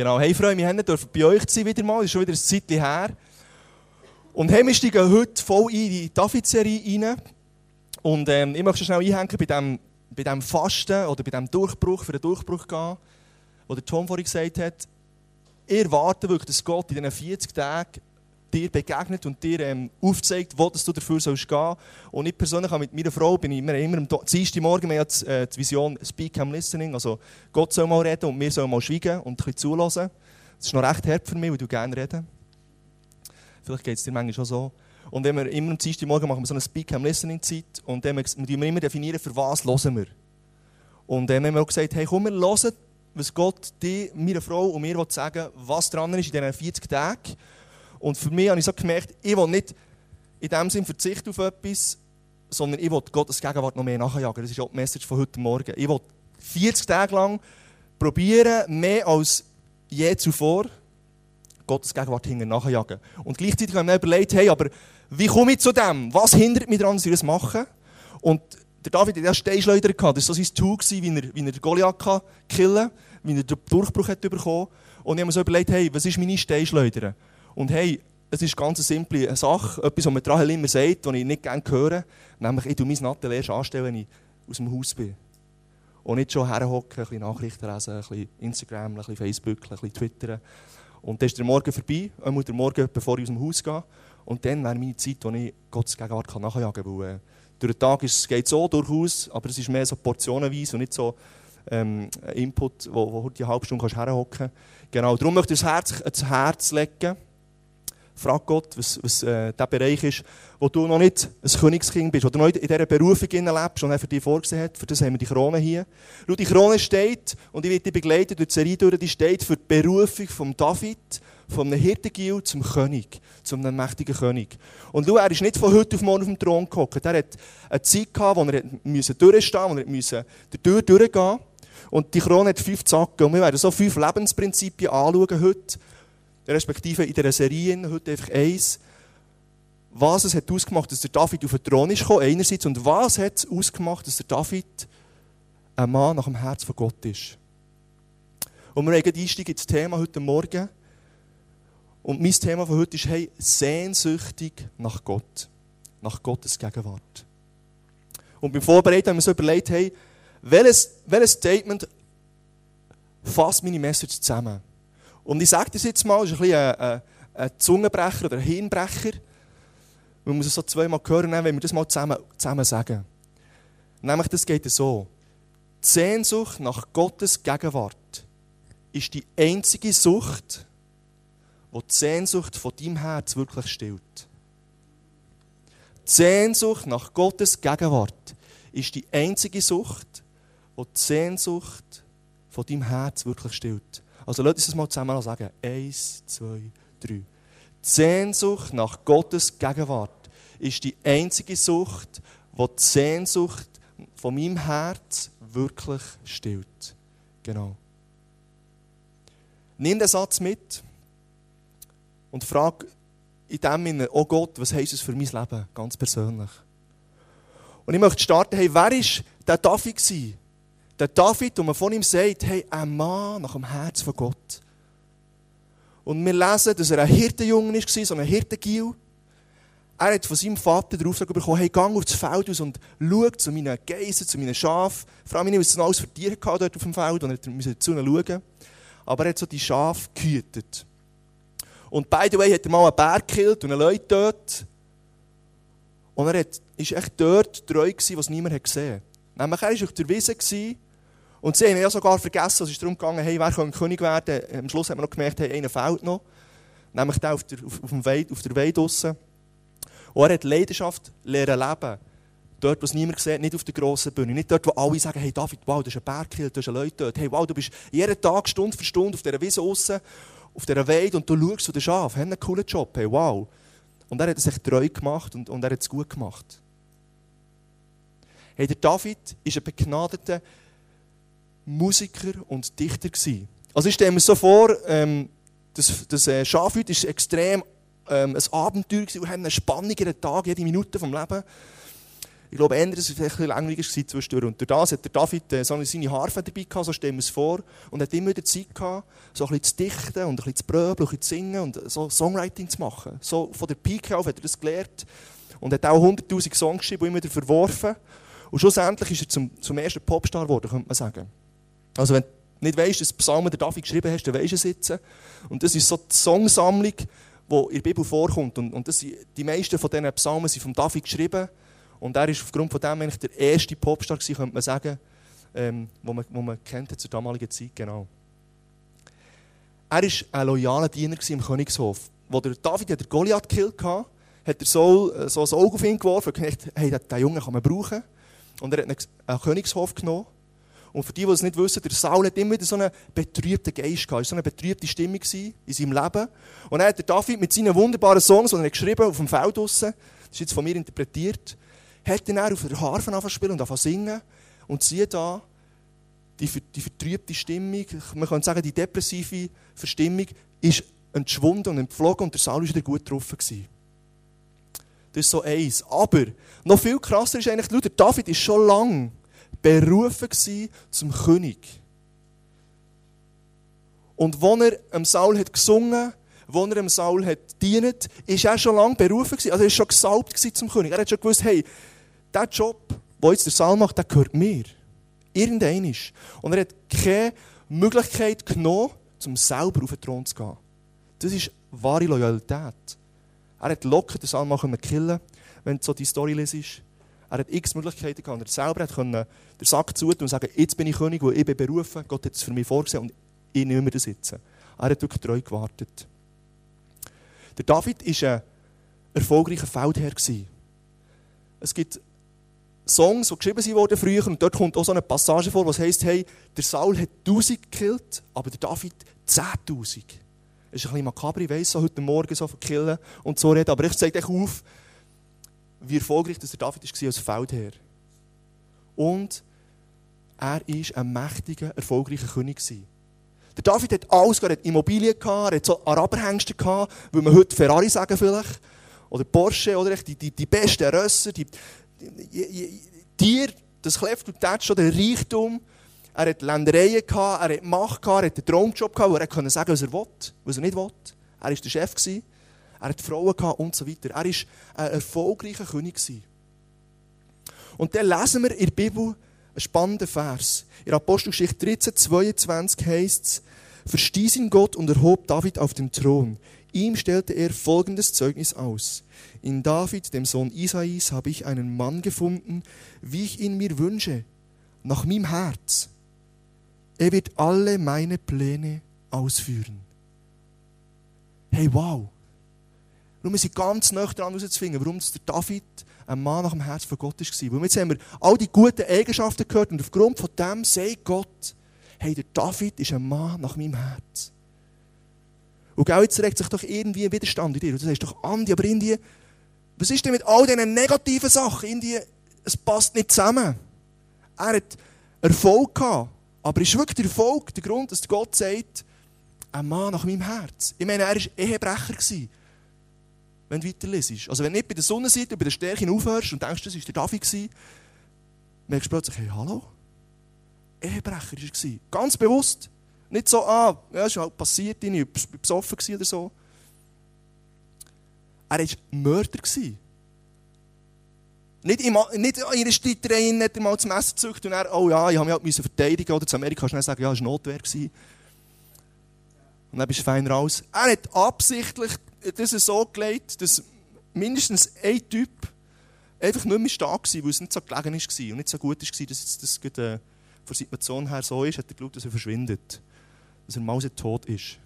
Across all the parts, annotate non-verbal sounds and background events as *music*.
Genau. Hey, mich, wir dürfen bei euch sein wieder mal. Ist schon wieder ein Zeitchen her. Und hey, wir steigen heute voll in die David-Serie rein. Und ähm, ich möchte schnell einhängen bei dem, bei dem Fasten oder bei dem Durchbruch, für den Durchbruch gehen, wo der Tom vorhin gesagt hat. Ihr erwartet wirklich, dass Gott in diesen 40 Tagen dir begegnet und dir ähm, aufzeigt, wo du dafür sollst gehen. Und ich persönlich mit meiner Frau bin ich immer, immer am Dienstag Morgen, haben die, äh, die Vision Speak and Listening, also Gott soll mal reden und wir sollen mal schweigen und ein bisschen zulassen. Das ist noch recht hart für mich, weil du gerne reden. Vielleicht geht es dir manchmal schon so. Und wenn wir immer am Dienstag Morgen machen wir so eine Speak and Listening Zeit und dann definieren wir immer definieren, für was hören wir. Und dann haben wir auch gesagt, hey komm, wir hören, was Gott dir, meiner Frau und mir sagen was dran ist in diesen 40 Tagen. Und für mich habe ich so gemerkt, ich will nicht in dem Sinne verzichten auf etwas, sondern ich will Gottes Gegenwart noch mehr nachjagen. Das ist auch die Message von heute Morgen. Ich will 40 Tage lang probieren, mehr als je zuvor, Gottes Gegenwart nachjagen. Und gleichzeitig ich mir überlegt, hey, aber wie komme ich zu dem? Was hindert mich daran, dass ich das mache? Und der David hatte ja Steinschleuder. Das war so sein Tool, wie er, wie er Goliath killen wie er den Durchbruch hat bekommen Und ich habe mir so überlegt, hey, was ist meine Steinschleuder? Und hey, es ist ganz eine simple Sache, etwas, was mir Rahel immer sagt, was ich nicht gerne höre, nämlich ich tue mein Nattel erst anstellen, wenn ich aus dem Haus bin. Und nicht schon herhocken, ein bisschen Nachrichten lesen, ein bisschen Instagram, ein bisschen Facebook, ein bisschen Twitter. Und dann ist der Morgen vorbei, einmal der Morgen, bevor ich aus dem Haus gehe. Und dann wäre meine Zeit, wo ich Gottes Gegenwart nachjagen kann. Weil, äh, durch den Tag geht es so durchaus, aber es ist mehr so portionenweise und nicht so ähm, Input, wo, wo du die halbe Stunde herhocken kannst. Genau, darum möchte ich das Herz, das Herz legen Frag Gott, was, was äh, der Bereich ist, wo du noch nicht ein Königskind bist, wo du noch nicht in dieser Berufung lebst und er für dich vorgesehen hat. Für das haben wir die Krone hier. Schau, die Krone steht, und ich werde dich begleiten durch die Serie durch, die steht für die Berufung von David, von einem Hirtengil zum König, zum einem mächtigen König. Und schau, er ist nicht von heute auf morgen auf dem Thron gehockt. Er hat eine Zeit gehabt, wo er musste durchstehen wo er musste durch durchgehen Und die Krone hat fünf Zacken. Und wir werden so fünf Lebensprinzipien anschauen heute respektive in dieser Serie heute einfach eins, was es hat ausgemacht, dass der David auf den Thron ist gekommen, einerseits, und was hat es ausgemacht, dass der David ein Mann nach dem Herz von Gott ist. Und wir haben einsteigen ins Thema heute Morgen. Und mein Thema von heute ist, hey, sehnsüchtig nach Gott. Nach Gottes Gegenwart. Und beim Vorbereiten haben wir so überlegt, hey, welches, welches Statement fasst meine Message zusammen? Und ich sage das jetzt mal, das ist ein, ein, ein Zungenbrecher oder ein Hirnbrecher. Man muss es so zweimal hören, wenn wir das mal zusammen, zusammen sagen. Nämlich, das geht so. Die Sehnsucht nach Gottes Gegenwart ist die einzige Sucht, die die Sehnsucht von deinem Herz wirklich stillt. Die Sehnsucht nach Gottes Gegenwart ist die einzige Sucht, die die Sehnsucht von deinem Herz wirklich stillt. Also lasst uns das mal zusammen sagen. Eins, zwei, drei. Die Sehnsucht nach Gottes Gegenwart ist die einzige Sucht, die die Sehnsucht von meinem Herz wirklich stillt. Genau. Nimm den Satz mit und frag in dem Sinne, oh Gott, was heisst es für mein Leben, ganz persönlich. Und ich möchte starten, hey, wer war der David? Der David, und man von ihm sagt, hey, ein Mann nach dem Herz von Gott. Und wir lesen, dass er ein Hirtenjunge war, so ein Hirtengil. Er hat von seinem Vater den Auftrag bekommen, hey, geh aufs Feld aus und schau zu meinen Geissen, zu meinen Schafen. Vor allem, was es alles für Tiere dort auf dem Feld und er musste dazu schauen. Aber er hat so die Schafe gehütet. Und by the way hat er mal einen Bär gekillt und einen Leute dort. Und er war echt dort treu gewesen, was niemand gesehen hat. Nämlich, er war auf der Wiese und sie haben ja sogar vergessen, es ist darum gegangen, hey, wer kann König werden? Am Schluss haben wir noch gemerkt, hey, einer fehlt noch. Nämlich der auf der, auf, auf, dem Weid, auf der Weide draussen. Und er hat Leidenschaft lernen leben. Dort, wo es niemand sieht, nicht auf der grossen Bühne. Nicht dort, wo alle sagen, hey David, wow, das ist ein Bergkill, da sind Leute dort. Hey, wow, du bist jeden Tag, Stunde für Stunde auf dieser Wiese draussen, auf dieser Weide und du schaust zu den Schafen. Hey, einen coolen Job, hey, wow. Und er hat es echt treu gemacht und, und er hat es gut gemacht. Hey, der David ist ein begnadeter Musiker und Dichter. Also ich stelle mir so vor, ähm, das, das äh, Schafhüt ist extrem ähm, ein Abenteuer gewesen. Wir haben eine Spannung jeden Tag, jede Minute vom Leben. Ich glaube, eher, dass es vielleicht ein bisschen langweilig war zwischendurch. Und durch das hat der David äh, so seine Harfe dabei gehabt, so stellen wir es vor. Und hat immer wieder Zeit gehabt, so ein bisschen zu dichten und ein bisschen zu bröbeln, ein bisschen zu singen und so Songwriting zu machen. So von der Pike auf hat er das gelernt. Und hat auch 100'000 Songs geschrieben und immer wieder verworfen. Und schlussendlich ist er zum, zum ersten Popstar geworden, könnte man sagen. Also wenn du nicht weißt, dass Psalmen der David geschrieben hast, dann weisst du es jetzt. Und das ist so die Songsammlung, die in der Bibel vorkommt. Und, und das, die meisten von diesen Psalmen sind von David geschrieben. Und er ist aufgrund von dem eigentlich der erste Popstar gewesen, könnte man sagen, ähm, wo, man, wo man kennt zur damaligen Zeit, genau. Er war ein loyaler Diener im Königshof. Wo der David der Goliath gekillt hatte, hat er so, äh, so ein Auge auf ihn geworfen und gesagt, hey, den Jungen kann man brauchen. Und er hat einen Königshof genommen. Und für die, die es nicht wissen, der Saul hat immer wieder so einen betrübten Geist gehabt. So eine betrübte Stimmung in seinem Leben. Und dann hat der David mit seinen wunderbaren Songs, die er geschrieben auf dem Feld draussen, das ist jetzt von mir interpretiert, hat dann auf der Harfe angefangen spielen und angefangen singen. Und siehe da, die, die vertrübte Stimmung, man könnte sagen, die depressive Verstimmung, ist entschwunden und entflogen und der Saul war wieder gut getroffen. Gewesen. Das ist so eins. Aber noch viel krasser ist eigentlich, der David ist schon lange berufen zum König. Und als er am Saul hat gesungen, als er am Saul hat dient, ist er schon lange berufen gewesen. Also er ist schon gesalbt zum König. Er hat schon gewusst, hey, der Job, den jetzt der Saul macht, der gehört mir. Irgendein ist. Und er hat keine Möglichkeit genommen, um selber auf den Thron zu gehen. Das ist wahre Loyalität. Er hat locker den Saul mal killen wenn du so die Story lesest. Er hat x Möglichkeiten gehabt. Er selber konnte den Sack zutun und sagen, jetzt bin ich König, wo ich bin berufen. Gott hat es für mich vorgesehen und ich nehme das jetzt. Er hat wirklich treu gewartet. Der David war ein erfolgreicher Feldherr. Es gibt Songs, die geschrieben wurden früher, und dort kommt auch so eine Passage vor, was heisst, hey, der Saul hat 1000 gekillt, aber der David 10.000. Das ist ein bisschen makaber, ich weiss, so heute Morgen so von Killen und so reden, aber ich zeige euch auf, wie erfolgreich der David war als Feldherr. Und er war ein mächtiger, erfolgreicher König. Der David hat alles, er hat Immobilien gehabt, er hat so Araberhengste gehabt, man heute Ferrari sagen vielleicht, oder Porsche, oder die, die, die besten Rösser, die, die, Tier, das Kleft und Tätsch, der Reichtum. Er hat Ländereien gehabt, er hat Macht gehabt, er hat einen Traumjob gehabt, wo er konnte sagen, was er will, was er nicht will. Er war der Chef. Gewesen er hat Frauen gehabt und so weiter. Er war ein erfolgreicher König. Und dann lesen wir in der Bibel einen spannenden Vers. In Apostelgeschichte 13, 22 heißt es, verstieß ihn Gott und erhob David auf dem Thron. Ihm stellte er folgendes Zeugnis aus. In David, dem Sohn Isais, habe ich einen Mann gefunden, wie ich ihn mir wünsche, nach meinem Herz. Er wird alle meine Pläne ausführen. Hey, wow! Wir sind ganz nah dran herauszufinden, warum der David ein Mann nach dem Herz von Gott war. Weil jetzt haben wir all die guten Eigenschaften gehört und aufgrund von dem sagt Gott, hey, der David ist ein Mann nach meinem Herz. Und genau jetzt regt sich doch irgendwie ein Widerstand in dir. Und du sagst doch, Andi, aber in dir, was ist denn mit all diesen negativen Sachen? In dir, es passt nicht zusammen. Er hat Erfolg gehabt. Aber ist wirklich der Erfolg der Grund, dass Gott sagt, ein Mann nach meinem Herz? Ich meine, er war Ehebrecher. Gewesen wenn du weiterlesest. Also wenn du nicht bei der Sonnenseite, bei der Stärke aufhörst und denkst, das war der David, merkst du plötzlich, hey, hallo? Ehebrecher war er. Ganz bewusst. Nicht so, ah, ja, ist halt passiert, ich war besoffen oder so. Er war Mörder. Nicht, in, nicht in einer Streiterei nicht einmal zum Essen gezückt und er, oh ja, ich habe mich halt verteidigen oder zu Amerika schnell sagen, ja, es war Notwehr. Und dann bist du fein raus. Er hat absichtlich das so gelegt, dass mindestens ein Typ einfach nicht mehr stark war, weil es nicht so gelegen war und nicht so gut war, dass das äh, von der Situation her so ist, hat er geschaut, dass er verschwindet. Dass er mausetot ist.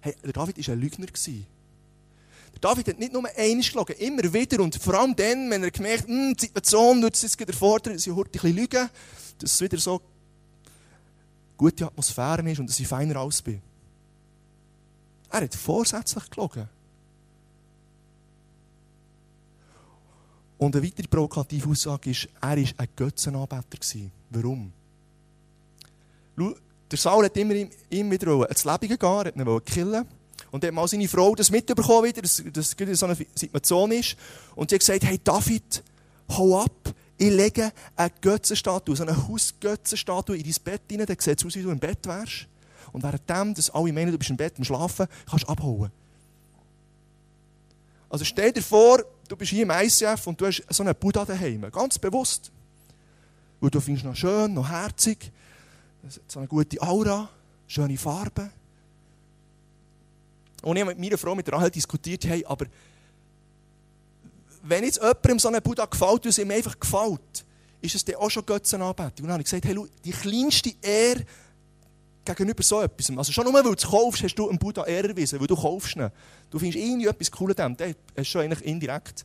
Hey, der David war ein Lügner. Der David hat nicht nur eines geschlagen, immer wieder und vor allem dann, wenn er gemerkt hat, hm, die Situation wird es jetzt erfordern, dass ich heute ein bisschen lügen, dass es wieder so gute Atmosphäre ist und dass ich feiner aus bin. Er hat vorsätzlich gelogen. Und eine weitere provokative Aussage ist, er war ein Götzenanbeter. Warum? Der Saul hat immer ihm wieder ins Leben gehen, er hat ihn killen. Und hat mal seine Frau das mitbekommen, wieder, dass das so eine Situation ist. Und sie hat gesagt, hey David, hau ab, ich lege eine Götzenstatue, so eine Hausgötzenstatue in dein Bett rein, dann sieht es aus, wie du im Bett wärst. Und währenddem, dass alle meinen, du bist im Bett am Schlafen, kannst du abhauen. Also stell dir vor, du bist hier im ICF und du hast so einen Buddha daheim, ganz bewusst. Weil du findest noch schön, noch herzig, so eine gute Aura, schöne Farben. Und ich habe mit meiner Frau, mit Rahel diskutiert, hey, aber wenn jetzt jemandem so ein Buddha gefällt und es ihm einfach gefällt, ist es dann auch schon Götzenanbetung. Und dann habe ich gesagt, hey, schau, die kleinste Ehre gegenüber so etwas, also schon nur, weil du es kaufst, hast du einem Buddha Ehre erwiesen, weil du kaufst ihn. Du findest irgendwie etwas Cooles an dem, dann hast schon eigentlich indirekt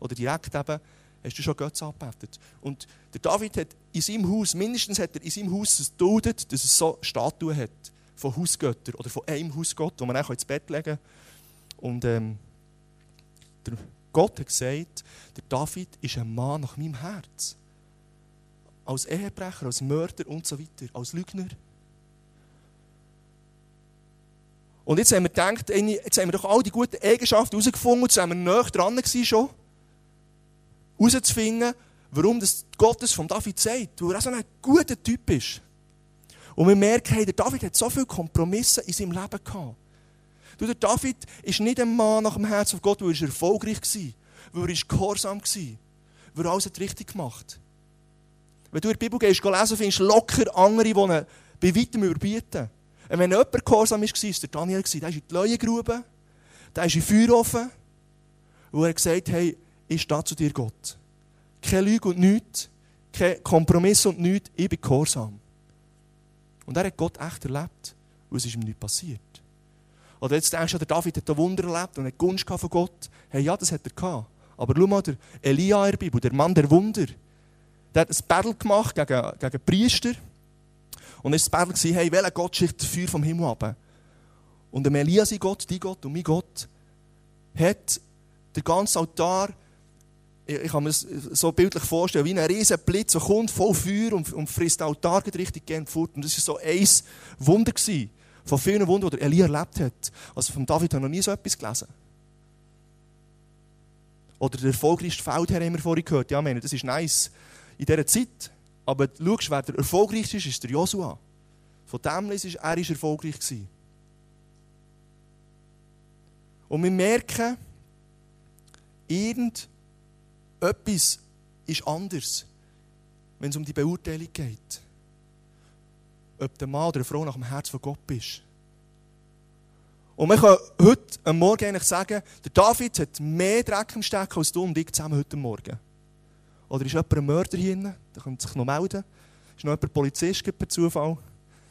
oder direkt eben, hast du schon Götze angebetet. Und der David hat in seinem Haus, mindestens hat er in seinem Haus geduldet, dass es so Statuen hat von Hausgöttern oder von einem Hausgott, wo man auch ins Bett legen kann. Und ähm, Gott hat gesagt, der David ist ein Mann nach meinem Herz. Als Ehebrecher, als Mörder und so weiter, als Lügner. Und jetzt haben wir gedacht, jetzt haben wir doch all die guten Eigenschaften herausgefunden, jetzt sind wir näher dran herauszufinden, warum das Gottes von David sagt, weil er so ein guter Typ ist. Und wir merken, hey, der David hat so viele Kompromisse in seinem Leben gehabt. Der David ist nicht ein Mann nach dem Herzen von Gott, weil er erfolgreich war, weil er gehorsam war, weil er alles richtig gemacht. Wenn du in der Bibel gehst, lesen, findest du locker andere, die ihn bei weitem überbieten. Und wenn jemand gehorsam war, war es der Daniel. Der ist in die Leuengrube, der ist in Feuerofen, wo er gesagt hat, hey, ich stehe zu dir, Gott. Keine Lüge und nichts, kein Kompromiss und nichts, ich bin gehorsam. Und er hat Gott echt erlebt, und es ist ihm nicht passiert. Oder jetzt denkst du, der David hat ein Wunder erlebt und hat Gunst von Gott. Hey, ja, das hat er gehabt. Aber schau mal, der Elia in der Bibel, der Mann der Wunder, der hat ein Battle gemacht gegen, gegen Priester. Und es war das Battle, hey, welcher Gott schickt das Feuer vom Himmel ab? Und der Elia, sein Gott, dein Gott und mein Gott, hat den ganzen Altar, ich kann mir das so bildlich vorstellen, wie ein riesen Blitz, der kommt voll Feuer und, und frisst den Altar richtig gern fort. Und das war so ein Wunder gewesen von vielen Wundern, die Elia erlebt hat. Also von David habe ich noch nie so etwas gelesen. Oder der erfolgreichste Feldherr haben wir vorhin gehört. Ja, meine, das ist nice in dieser Zeit. Aber schau, wer der erfolgreichste ist, ist der Joshua. Von dem ist er ist erfolgreich gewesen. Und wir merken, irgendetwas ist anders, wenn es um die Beurteilung geht ob der Mann oder eine Frau nach dem Herz von Gott bist. Und wir können heute am Morgen eigentlich sagen, der David hat mehr Dreck im Stecken als du und ich zusammen heute Morgen. Oder ist jemand ein Mörder hier drin? Der könnte sich noch melden. Ist noch jemand Polizist per Zufall?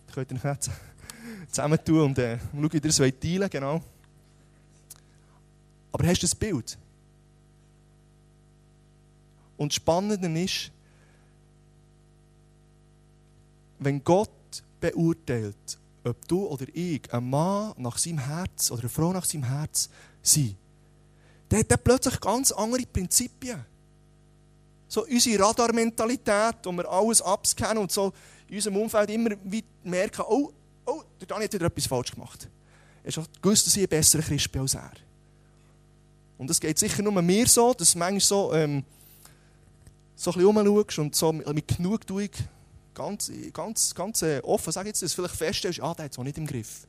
Da könnt ihr nicht *laughs* zusammen tun und äh, schauen, wie ihr es teilen genau. Aber hast du das Bild? Und das Spannende ist, wenn Gott beurteilt, ob du oder ich ein Mann nach seinem Herz oder eine Frau nach seinem Herz sind, dann hat er plötzlich ganz andere Prinzipien. So unsere Radarmentalität, wo wir alles abscannen und so in unserem Umfeld immer merken, oh, oh, der Dani hat wieder etwas falsch gemacht. Er hat gewusst, dass ich ein besserer Christ bin als er. Und es geht sicher nur mir so, dass du manchmal so, ähm, so ein bisschen und so mit Genugtuung ganz, ganz, ganz äh, offen sage jetzt, dass du vielleicht feststellst, ah, der hat es auch nicht im Griff.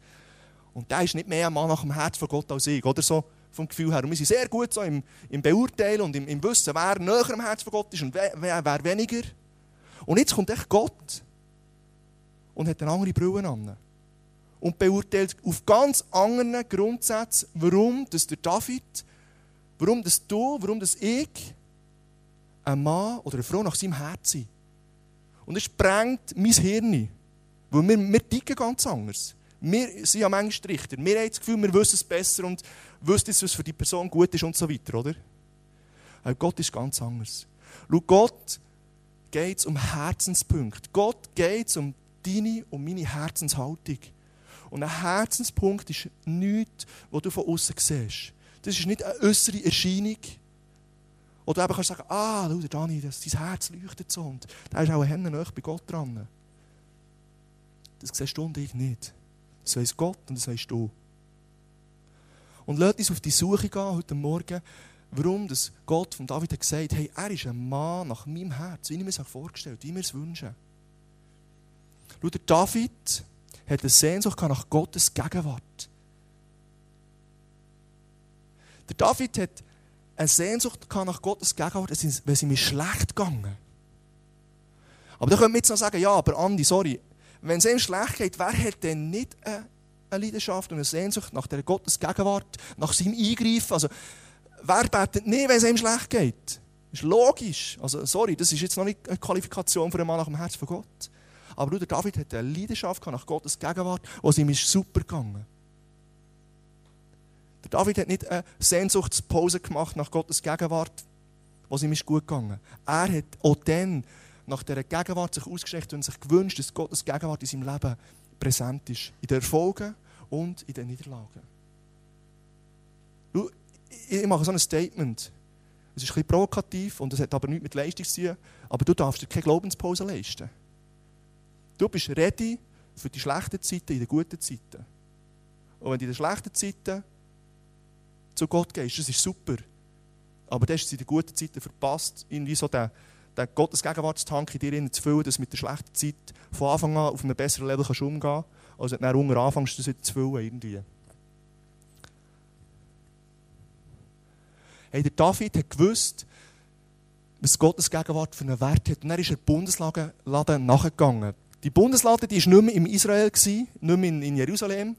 Und der ist nicht mehr ein Mann nach dem Herz von Gott als ich, oder so vom Gefühl her. Und wir sind sehr gut so im, im Beurteilen und im, im Wissen, wer näher am Herz von Gott ist und wer, wer, weniger. Und jetzt kommt echt Gott und hat eine andere Brille an. Und beurteilt auf ganz anderen Grundsätzen, warum das der David, warum das du, warum das ich ein Mann oder eine Frau nach seinem Herz sind. Und es sprengt mein Hirn. Weil wir, wir ticken ganz anders. Wir sind ja manchmal Richter. Wir haben das Gefühl, wir wissen es besser und wissen, was für die Person gut ist und so weiter, oder? Aber Gott ist ganz anders. Schau, Gott geht es um Herzenspunkte. Gott geht es um deine und meine Herzenshaltung. Und ein Herzenspunkt ist nichts, was du von außen siehst. Das ist nicht eine äußere Erscheinung, oder du kannst sagen, ah, schau, Dani, das, dein Herz leuchtet so und da ist auch ein Hände bei Gott dran. Das siehst du und ich nicht. Das weiss Gott und das weißt du. Und lass uns auf die Suche gehen heute Morgen, warum das Gott von David hat gesagt hey, er ist ein Mann nach meinem Herz, wie ich mir es vorgestellt wie mir es wünsche. Schau, der David hat eine Sehnsucht nach Gottes Gegenwart. Der David hat eine Sehnsucht nach Gottes Gegenwart, wenn sie mir schlecht gegangen. Aber da können wir jetzt noch sagen, ja, aber Andi, sorry, wenn es ihm schlecht geht, wer hat denn nicht eine, Leidenschaft und eine Sehnsucht nach der Gottes Gegenwart, nach seinem Eingreifen? Also, wer betet nicht, wenn es ihm schlecht geht? Das ist logisch. Also, sorry, das ist jetzt noch nicht eine Qualifikation für einen Mann nach dem Herz von Gott. Aber Bruder David hat eine Leidenschaft nach Gottes Gegenwart, wo es ihm ist super gegangen. Der David hat nicht eine Sehnsuchtspause gemacht nach Gottes Gegenwart, wo es ihm ist gut gegangen. Er hat auch dann nach dieser Gegenwart sich ausgestreckt und sich gewünscht, dass Gottes Gegenwart in seinem Leben präsent ist. In den Erfolgen und in den Niederlagen. Ich mache so ein Statement. Es ist ein bisschen provokativ und es hat aber nichts mit Leistung zu tun. Aber du darfst dir keine Glaubenspause leisten. Du bist ready für die schlechten Zeiten in den guten Zeiten. Und wenn du in den schlechten Zeiten zu Gott gehst, das ist super. Aber dann hast du in den guten Zeiten verpasst, irgendwie so den, den Gottes Gegenwartstank in dir zu füllen, dass du mit der schlechten Zeit von Anfang an auf einem besseren Level kannst umgehen kannst, als wenn du unten anfängst, das zu füllen. Irgendwie. Hey, der David hat gewusst, was Gottes Gegenwart für einen Wert hat. Und dann ist er Bundesladen nachgegangen. Die Bundeslade war nicht mehr in Israel, nicht mehr in, Jerusalem.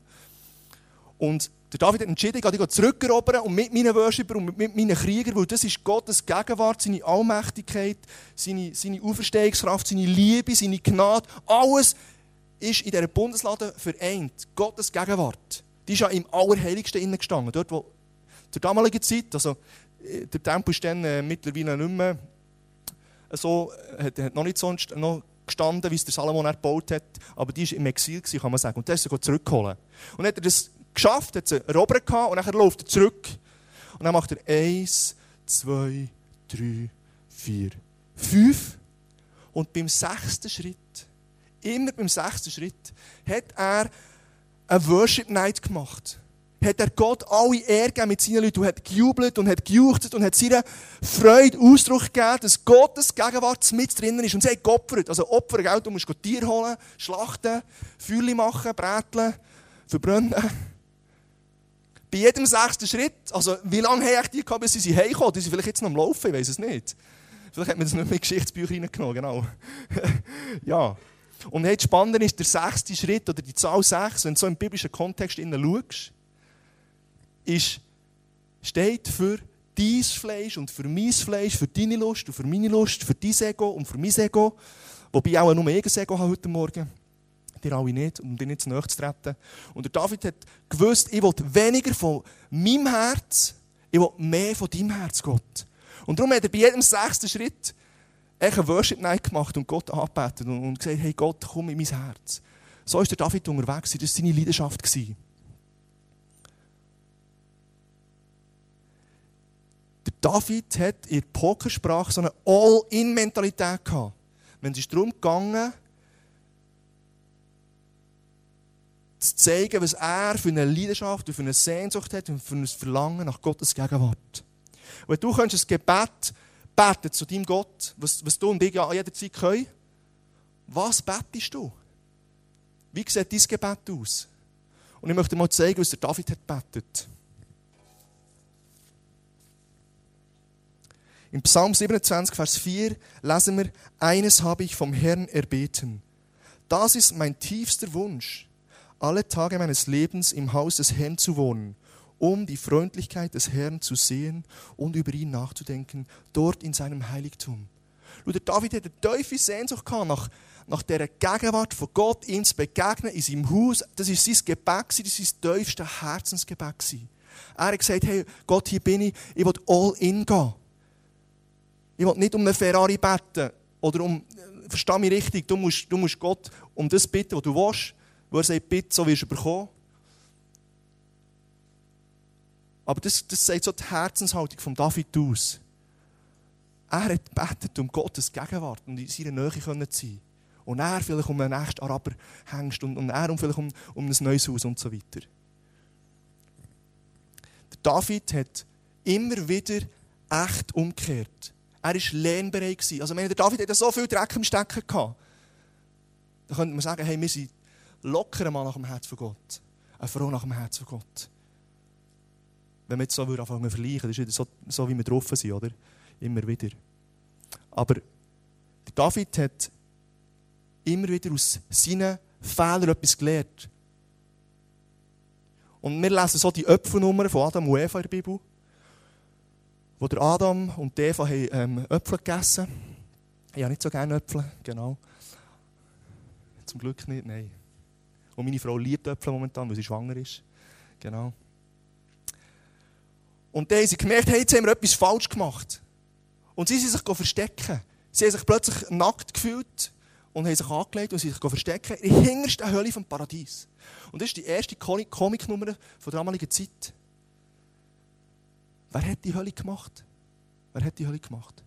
Und der David hat entschieden, ich gehe zurückerobern und mit meinen Worshipern und mit meinen Kriegern, weil das ist Gottes Gegenwart, seine Allmächtigkeit, seine, seine Auferstehungskraft, seine Liebe, seine Gnade. Alles ist in dieser Bundeslade vereint. Gottes Gegenwart. Die ist ja im Allerheiligsten innen gestanden. Dort, wo zur damaligen Zeit, also äh, der Tempel ist dann äh, mittlerweile nicht mehr so, hat, hat noch nicht sonst noch gestanden, wie es der Salomon erbaut hat, aber die war im Exil, kann man sagen. Und der ist sie zurückholen. Und hat er das geschafft, hat sie erobert und dann läuft er zurück. Und dann macht er eins, zwei, drei, vier, fünf. Und beim sechsten Schritt, immer beim sechsten Schritt, hat er eine Worship Night gemacht hat er Gott alle Ehre mit seinen Leuten und hat gejubelt und hat gejuchzt und hat seiner Freude Ausdruck gegeben, dass Gottes Gegenwart mit drinnen ist. Und sie hat geopfert. Also Opfer, du musst Tier holen, schlachten, Feuer machen, bräteln, verbrennen. Bei jedem sechsten Schritt, also wie lange habe ich die gehabt, bis sie heimkommen? Die sind vielleicht jetzt noch am Laufen, ich weiß es nicht. Vielleicht hat man das nicht in Geschichtsbücher reingenommen, genau. *laughs* ja. Und jetzt spannend ist der sechste Schritt oder die Zahl sechs, wenn du so im biblischen Kontext schaust, ist, steht für dein Fleisch und für mein Fleisch, für deine Lust und für meine Lust, für dein Ego und für mein Ego. Wobei auch nur ein Ego heute Morgen. Dir alle nicht, um dir nicht zu nahe zu treten. Und der David hat gewusst, ich will weniger von meinem Herz, ich will mehr von deinem Herz, Gott. Und darum hat er bei jedem sechsten Schritt eine Worship Night gemacht und Gott angebetet und gesagt, hey Gott, komm in mein Herz. So ist der David unterwegs, das war seine Leidenschaft. David hat in der Pokersprache so eine All-In-Mentalität gehabt. Wenn es darum ging, zu zeigen, was er für eine Leidenschaft und für eine Sehnsucht hat und für ein Verlangen nach Gottes Gegenwart. Und du könntest ein Gebet beten zu deinem Gott, was, was du und ich ja an jeder Zeit können. Was betest du? Wie sieht dein Gebet aus? Und ich möchte mal zeigen, was der David hat betet. Im Psalm 27, Vers 4 lesen wir, eines habe ich vom Herrn erbeten. Das ist mein tiefster Wunsch, alle Tage meines Lebens im Haus des Herrn zu wohnen, um die Freundlichkeit des Herrn zu sehen und über ihn nachzudenken, dort in seinem Heiligtum. der David hatte eine tiefe Sehnsucht nach, nach dieser Gegenwart von Gott, ihm zu begegnen in seinem Haus. Das war sein Gebet, das war sein tiefstes Herzensgebet. Er hat gesagt, hey Gott, hier bin ich, ich will all in gehen. Ich will nicht um einen Ferrari beten. Oder um, versteh mich richtig, du musst, du musst Gott um das bitten, was du willst. Wo er sagt, bitte, so wirst du bekommen. Aber das, das sagt so die Herzenshaltung von David aus. Er hat gebetet um Gottes Gegenwart und in seiner Nähe zu sein. Und er vielleicht um einen nächsten Araber hängst und, und er vielleicht um, um ein neues Haus und so weiter. Der David hat immer wieder echt umgekehrt. Er war lernbereit. Also, wenn der David hatte so viel Dreck im Stecken gehabt, dann könnte man sagen, hey, wir sind locker mal nach dem Herz von Gott. Eine Frau nach dem Herz von Gott. Wenn wir jetzt so anfangen zu vergleichen, das ist so, so, wie wir drauf sind, oder? Immer wieder. Aber David hat immer wieder aus seinen Fehlern etwas gelernt. Und wir lesen so die Öpfelnummer von Adam und Eva in der Bibel, wo der Adam und Eva haben, ähm, Äpfel gegessen Ich habe nicht so gerne Äpfel, genau. Zum Glück nicht, nein. Und meine Frau liebt Äpfel momentan, weil sie schwanger ist. Genau. Und dann haben sie gemerkt, hey, jetzt haben wir etwas falsch gemacht. Und sie sind sich verstecken. Sie haben sich plötzlich nackt gefühlt und haben sich angelegt und sie sich verstecken in der hintersten Hölle vom Paradies. Und das ist die erste Comicnummer der damaligen Zeit. Wer hat die Hölle gemacht? Wer hat die Hölle gemacht?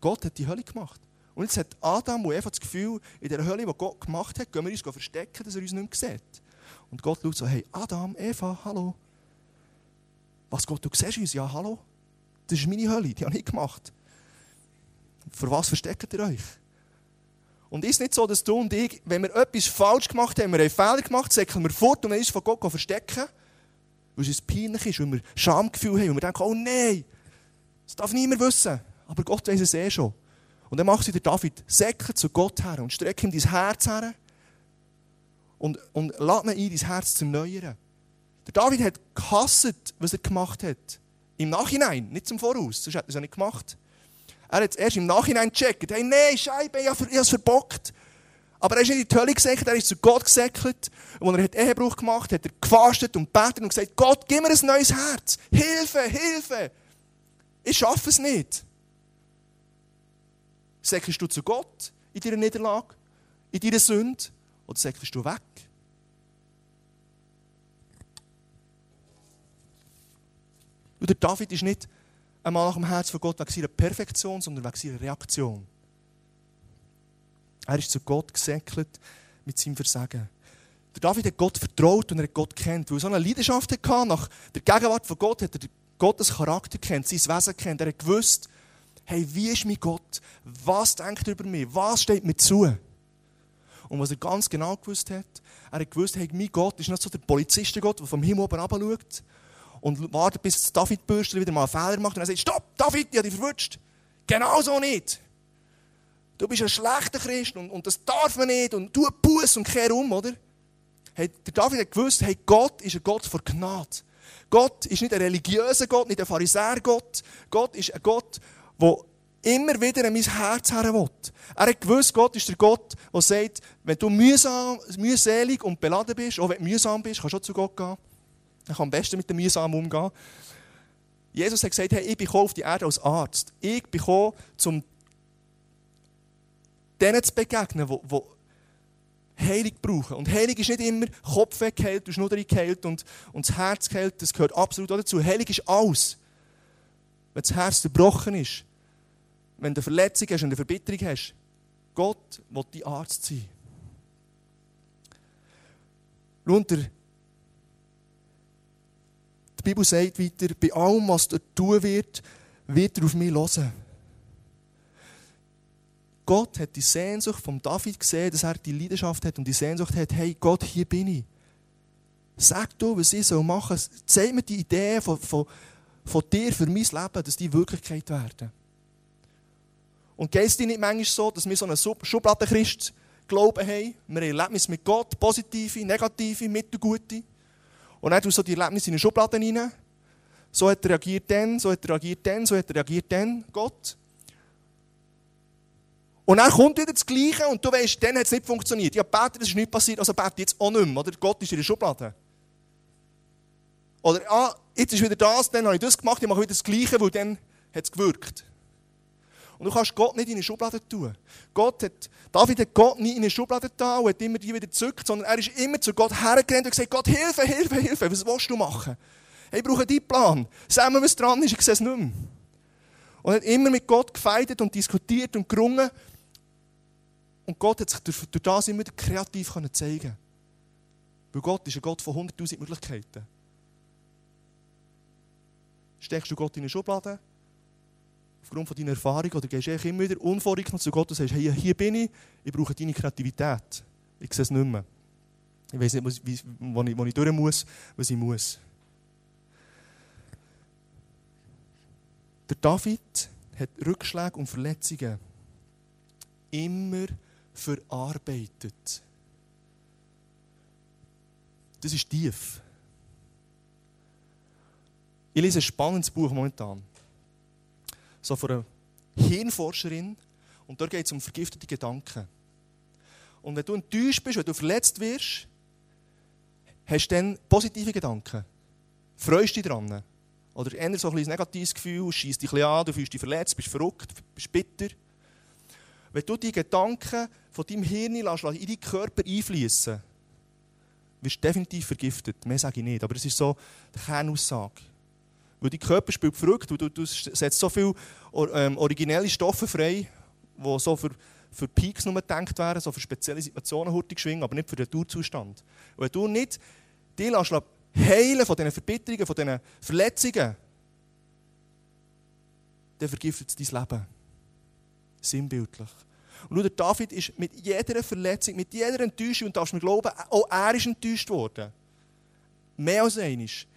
Gott hat die Hölle gemacht. Und jetzt hat Adam und Eva das Gefühl, in der Hölle, die Gott gemacht hat, gehen wir uns verstecken, dass er uns nicht mehr sieht. Und Gott schaut so, hey, Adam, Eva, hallo. Was Gott, du siehst uns? Ja, hallo. Das ist meine Hölle, die habe ich gemacht. Für was versteckt ihr euch? Und ist nicht so, dass du und ich, wenn wir etwas falsch gemacht haben, wir haben Fehler gemacht, säckeln wir fort und uns von Gott verstecken, weil es uns peinlich ist, weil wir Schamgefühl haben und wir denken, oh nein, das darf niemand wissen. Aber Gott weiß es eh schon. Und dann macht sie der David, säckelt zu Gott her und streckt ihm dein Herz her und, und lädt ihn ein, dein Herz zu erneuern. Der David hat gehasst, was er gemacht hat. Im Nachhinein, nicht zum Voraus, sonst hätte er es ja nicht gemacht. Er hat erst im Nachhinein gecheckt. Hey, nein, Scheibe, ich habe es verbockt. Aber er ist nicht in die Hölle gesäckelt, er ist zu Gott gesäckelt. Und er hat Ehebruch gemacht, hat er gefastet und betet und gesagt, Gott, gib mir ein neues Herz. Hilfe, Hilfe. Ich schaffe es nicht. Säckelst du zu Gott in deiner Niederlage, in deiner Sünde, oder säckelst du weg? Und der David ist nicht einmal nach dem Herz von Gott wegen seiner Perfektion, sondern wegen seiner Reaktion. Er ist zu Gott gesäckelt mit seinem Versagen. Der David hat Gott vertraut und er hat Gott kennt, weil er so eine Leidenschaft hatte nach der Gegenwart von Gott, hat er Gottes Charakter kennt, sein Wesen kennt. Er hat gewusst, hey, wie ist mein Gott? Was denkt er über mich? Was steht mir zu? Und was er ganz genau gewusst hat, er hat gewusst, hey, mein Gott ist nicht so der Polizistengott, der vom Himmel oben schaut und wartet, bis David Bürstler wieder mal einen Fehler macht und er sagt, stopp, David, ich habe dich verwünscht. Genau so nicht. Du bist ein schlechter Christ und, und das darf man nicht und tu Buß und kehr um, oder? Hey, der David hat gewusst, hey, Gott ist ein Gott von Gnade. Gott ist nicht ein religiöser Gott, nicht ein Pharisäer-Gott. Gott ist ein Gott, der immer wieder an mein Herz her will. Er hat gewusst, Gott ist der Gott, der sagt, wenn du mühsam, mühselig und beladen bist, auch wenn du mühsam bist, kannst du auch zu Gott gehen. Er kann am besten mit dem mühsam umgehen. Jesus hat gesagt, hey, ich bin auf die Erde als Arzt. Ich bin gekommen, um denen zu begegnen, die, die Heilung brauchen. Und Heilung ist nicht immer Kopf weggeheilt, du Schnudder geheilt und, und das Herz geheilt. Das gehört absolut dazu. Heilung ist alles. Wenn das Herz zerbrochen ist, wenn du eine Verletzung hast und eine Verbitterung hast, Gott will dein Arzt sein. Schau, die Bibel sagt weiter, bei allem, was er tun wird, wird er auf mich hören. Gott hat die Sehnsucht von David gesehen, dass er die Leidenschaft hat und die Sehnsucht hat, hey Gott, hier bin ich. Sag du, was ich machen soll. Zeig mir die Idee von, von, von dir für mein Leben, dass die Wirklichkeit werden. Und geht es nicht manchmal so, dass wir so einen Schubladenchrist glauben haben? Wir haben Erlebnisse mit Gott, positive, negative, mittelgute. Und dann tust du so die Erlebnisse in eine Schublade rein. So hat er reagiert dann, so hat er reagiert dann, so hat er reagiert dann, Gott. Und dann kommt wieder das Gleiche und du weißt, dann hat es nicht funktioniert. Ja, bete, das ist nicht passiert, also bete jetzt auch nicht mehr, oder? Gott ist in der Schublade. Oder, ah, jetzt ist wieder das, dann habe ich das gemacht, ich mache wieder das Gleiche, weil dann hat es gewirkt. Und du kannst Gott nicht in eine Schublade tun. Gott hat, David hat Gott nie in eine Schublade getan und hat immer die wieder gezückt, sondern er ist immer zu Gott hergerannt und gesagt, Gott, Hilfe, Hilfe, Hilfe, was willst du machen? Hey, ich brauche deinen Plan. Sag mir, was dran ist, ich sehe es nicht mehr. Und hat immer mit Gott gefeitet und diskutiert und gerungen. Und Gott hat sich durch, durch das immer kreativ zeigen Weil Gott ist ein Gott von 100'000 Möglichkeiten. steckst du Gott in eine Schublade, aufgrund von deiner Erfahrung, oder gehst du immer wieder unvorrückend zu Gott und sagst, hey, hier bin ich, ich brauche deine Kreativität. Ich sehe es nicht mehr. Ich weiß nicht, wo ich, wo ich durch muss, was ich muss. Der David hat Rückschläge und Verletzungen immer verarbeitet. Das ist tief. Ich lese ein spannendes Buch momentan. So von einer Hirnforscherin. Und dort geht es um vergiftete Gedanken. Und wenn du enttäuscht bist, wenn du verletzt wirst, hast du dann positive Gedanken. Freust dich dran. Oder eher so ein negatives Gefühl, schießt dich an, du fühlst dich verletzt, bist verrückt, bist bitter. Wenn du die Gedanken von deinem Hirn in deinen Körper einfließen wirst du definitiv vergiftet. Mehr sage ich nicht, aber es ist so die Kernaussage. Weil dein Körper spielt verrückt, du, du setzt so viele ähm, originelle Stoffe frei, die so für, für Peaks nur gedacht werden, so für spezielle Situationen hurtig schwingen, aber nicht für den Naturzustand. Und wenn du nicht die lässt, heilen von diesen Verbitterungen, von diesen Verletzungen, dann vergiftet es dein Leben. Sinnbildlich. Und schau, David ist mit jeder Verletzung, mit jeder Enttäuschung, und darfst mir glauben, auch er ist enttäuscht worden. Mehr als einisch.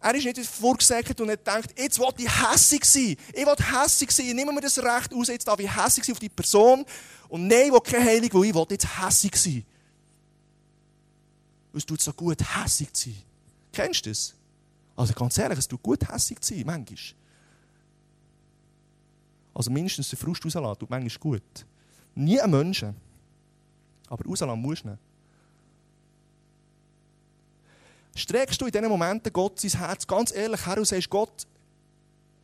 Er ist nicht vorgesäckert und hat gedacht, jetzt will ich hässig sein. Ich will hässig sein. Ich nehme mir das Recht aus, jetzt darf ich hässig sein auf die Person. Und nein, ich will keine Heilung, weil ich will jetzt hässig sein. es tut so gut, hässig zu sein. Kennst du das? Also ganz ehrlich, es tut gut, hässig zu sein, manchmal. Also mindestens den Frust rauslassen, tut manchmal gut. Nie ein Menschen. Aber rauslassen musst du nicht. Streckst du in diesen Momenten Gott sein Herz ganz ehrlich her und sagst, Gott,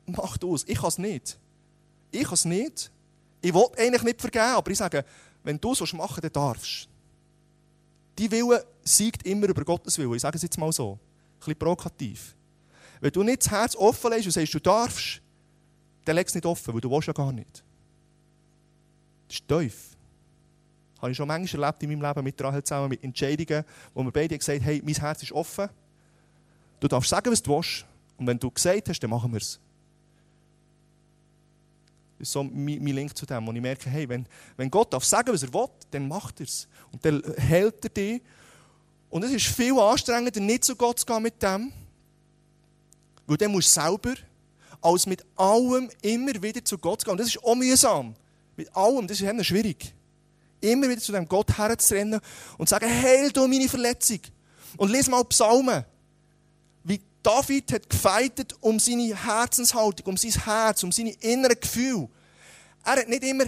mach du es. Ich kann es nicht. Ich kann es nicht. Ich will eigentlich nicht vergeben, aber ich sage, wenn du so machen dann darfst Die Wille siegt immer über Gottes Willen. Ich sage es jetzt mal so. Ein bisschen provokativ. Wenn du nicht das Herz offen lässt und sagst, du darfst, dann leg es nicht offen, weil du willst ja gar nicht. Das ist tief. Habe ich schon manchmal erlebt in meinem Leben mit Rahel zusammen, mit Entscheidungen, wo wir beide gesagt haben, hey, mein Herz ist offen. Du darfst sagen, was du willst. Und wenn du gesagt hast, dann machen wir es. Das ist so mein, mein Link zu dem, wo ich merke, hey, wenn, wenn Gott darf sagen, was er will, dann macht er es. Und dann hält er dich. Und es ist viel anstrengender, nicht zu Gott zu gehen mit dem, weil dann musst du selber, als mit allem immer wieder zu Gott zu gehen. Und das ist auch mühsam. Mit allem, das ist schwierig. Immer wieder zu dem Gott herzurennen und sagen, heil du meine Verletzung. Und lese mal Psalmen. Wie David hat gefeitet um seine Herzenshaltung, um sein Herz, um seine inneren Gefühle. Er hat nicht immer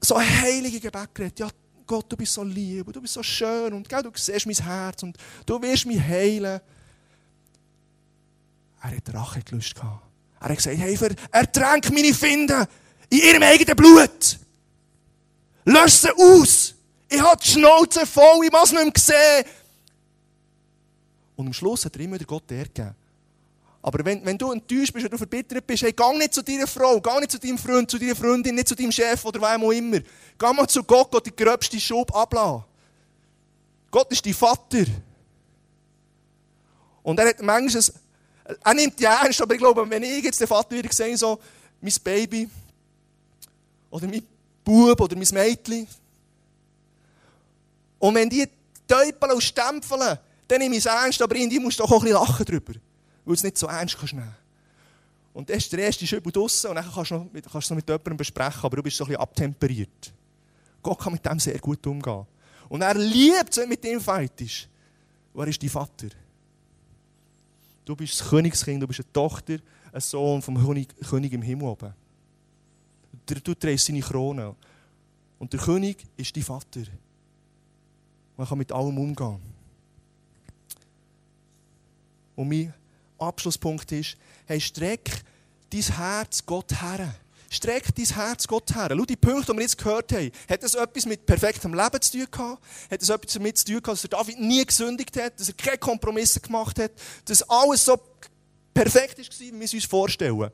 so heilige Gebet geredet. Ja, Gott, du bist so lieb und du bist so schön und gell, du siehst mein Herz und du wirst mich heilen. Er hat Rache gelöst. Er hat gesagt, hey, ertränk meine Finden in ihrem eigenen Blut. Lösch sie aus. Ich habe die Schnauze voll, ich muss nicht mehr sehen. Und am Schluss hat er immer der Gott gegeben. Aber wenn, wenn du enttäuscht bist, wenn du verbittert bist, hey, geh nicht zu deiner Frau, geh nicht zu deinem Freund, zu deiner Freundin, nicht zu deinem Chef oder wem auch immer. Geh mal zu Gott, Gott die gröbste Schub ablassen. Gott ist dein Vater. Und er hat manchmal, er nimmt die ernst, aber ich glaube, wenn ich jetzt den Vater wieder sehe, so, mein Baby, oder mein Bub oder mein Mädchen. Und wenn die täupeln und stempeln, dann nehme ich es ernst, aber in die musst du auch ein bisschen lachen drüber, weil du es nicht so ernst kannst nehmen. Und ist der erste Schübel draussen und dann kannst du, noch, kannst du es noch mit jemandem besprechen, aber du bist so ein bisschen abtemperiert. Gott kann mit dem sehr gut umgehen. Und er liebt wenn mit ihm fight ist. Wer ist dein Vater? Du bist das Königskind, du bist eine Tochter, ein Sohn vom König, König im Himmel oben. Du trägst seine Krone. Und der König ist dein Vater. Man kann mit allem umgehen. Und mein Abschlusspunkt ist, hey, streck dein Herz Gott her. Streck dein Herz Gott her. Schau, die Punkte, die wir jetzt gehört haben, hat das etwas mit perfektem Leben zu tun gehabt? Hat das etwas damit zu tun gehabt, dass David nie gesündigt hat, dass er keine Kompromisse gemacht hat, dass alles so perfekt war, wie wir es uns vorstellen?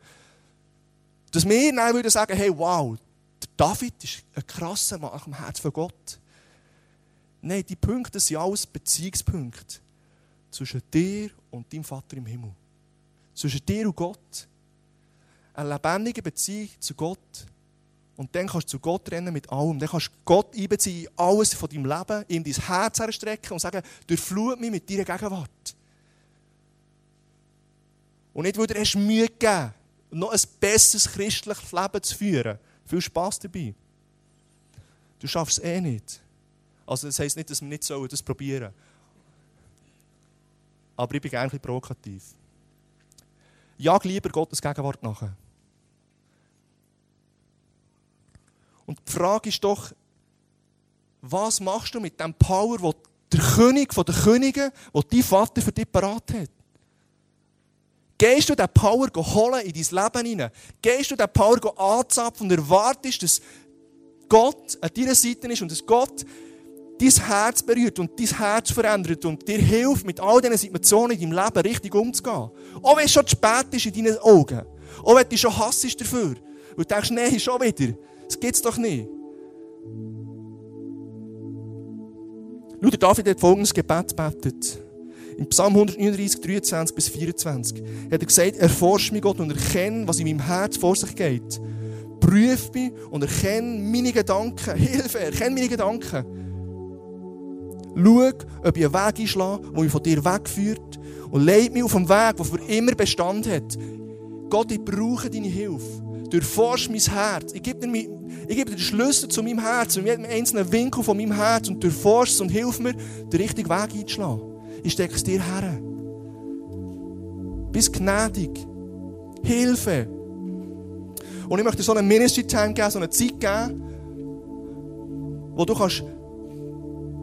Dass wir dann würden sagen, hey, wow, der David ist ein krasser Mann am Herz von Gott. Nein, die Punkte sind alles Beziehungspunkte zwischen dir und deinem Vater im Himmel. Zwischen dir und Gott. eine lebendige Beziehung zu Gott. Und dann kannst du zu Gott rennen mit allem. Dann kannst du Gott einbeziehen in alles von deinem Leben, ihm dein Herz herstrecken und sagen, durchflut mich mit deiner Gegenwart. Und nicht, weil hast Mühe gegeben noch ein besseres christliches Leben zu führen. Viel Spaß dabei. Du schaffst es eh nicht. Also das heisst nicht, dass wir nicht sollen, das probieren sollen. Aber ich bin bisschen provokativ. Jag lieber Gottes Gegenwart nachher. Und die Frage ist doch, was machst du mit dem Power, wo der König von den Königen, wo dein Vater für dich parat hat? Gehst du diesen Power holen in dein Leben hinein? Gehst du diesen Power anzapfen und erwartest, dass Gott an deiner Seite ist und dass Gott dein Herz berührt und dein Herz verändert und dir hilft, mit all diesen Situationen in deinem Leben richtig umzugehen. Auch wenn es schon zu spät ist in deinen Augen. Auch wenn du schon hassest dafür. Und du denkst, nein, schon wieder. Das gibt es doch nicht. Schau, David hat folgendes Gebet gebetet. In Psalm 139, 23 bis 24 hat er gesagt, erforsche mich Gott und erkenne, was in meinem Herz vor sich geht. Prüf mich und erkenne meine Gedanken. *laughs* Hilfe, erkenne meine Gedanken. Schau, ob ich einen Weg einschlage, der mich von dir wegführt und leite mich auf einen Weg, der für immer Bestand hat. Gott, ich brauche deine Hilfe. Durchforsch mein Herz. Ich gebe, dir, ich gebe dir den Schlüssel zu meinem Herz, zu jedem einzelnen Winkel von meinem Herz und durchforsch es und hilf mir, den richtigen Weg einzuschlagen. Ich stecke es dir her. Bist gnädig. Hilfe. Und ich möchte so einen Ministry-Time geben, so eine Zeit geben, wo du kannst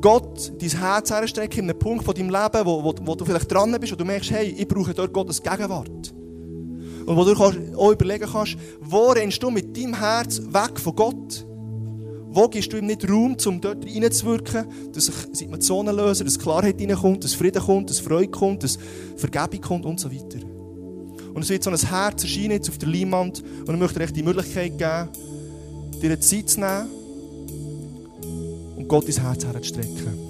Gott dein Herz herstrecken in einem Punkt von deinem Leben, wo, wo, wo du vielleicht dran bist und du merkst, hey, ich brauche dort Gottes Gegenwart. Und wo du kannst, auch überlegen kannst, wo rennst du mit deinem Herz weg von Gott? Wo gibst du ihm nicht Raum, um dort reinzuwirken, dass sich Situationen lösen, dass Klarheit reinkommt, dass Frieden kommt, dass Freude kommt, dass Vergebung kommt und so weiter. Und es wird so ein Herz erscheinen jetzt auf der Leinwand und ich möchte dir die Möglichkeit geben, dir eine Zeit zu nehmen und Gott ins Herz herzustrecken.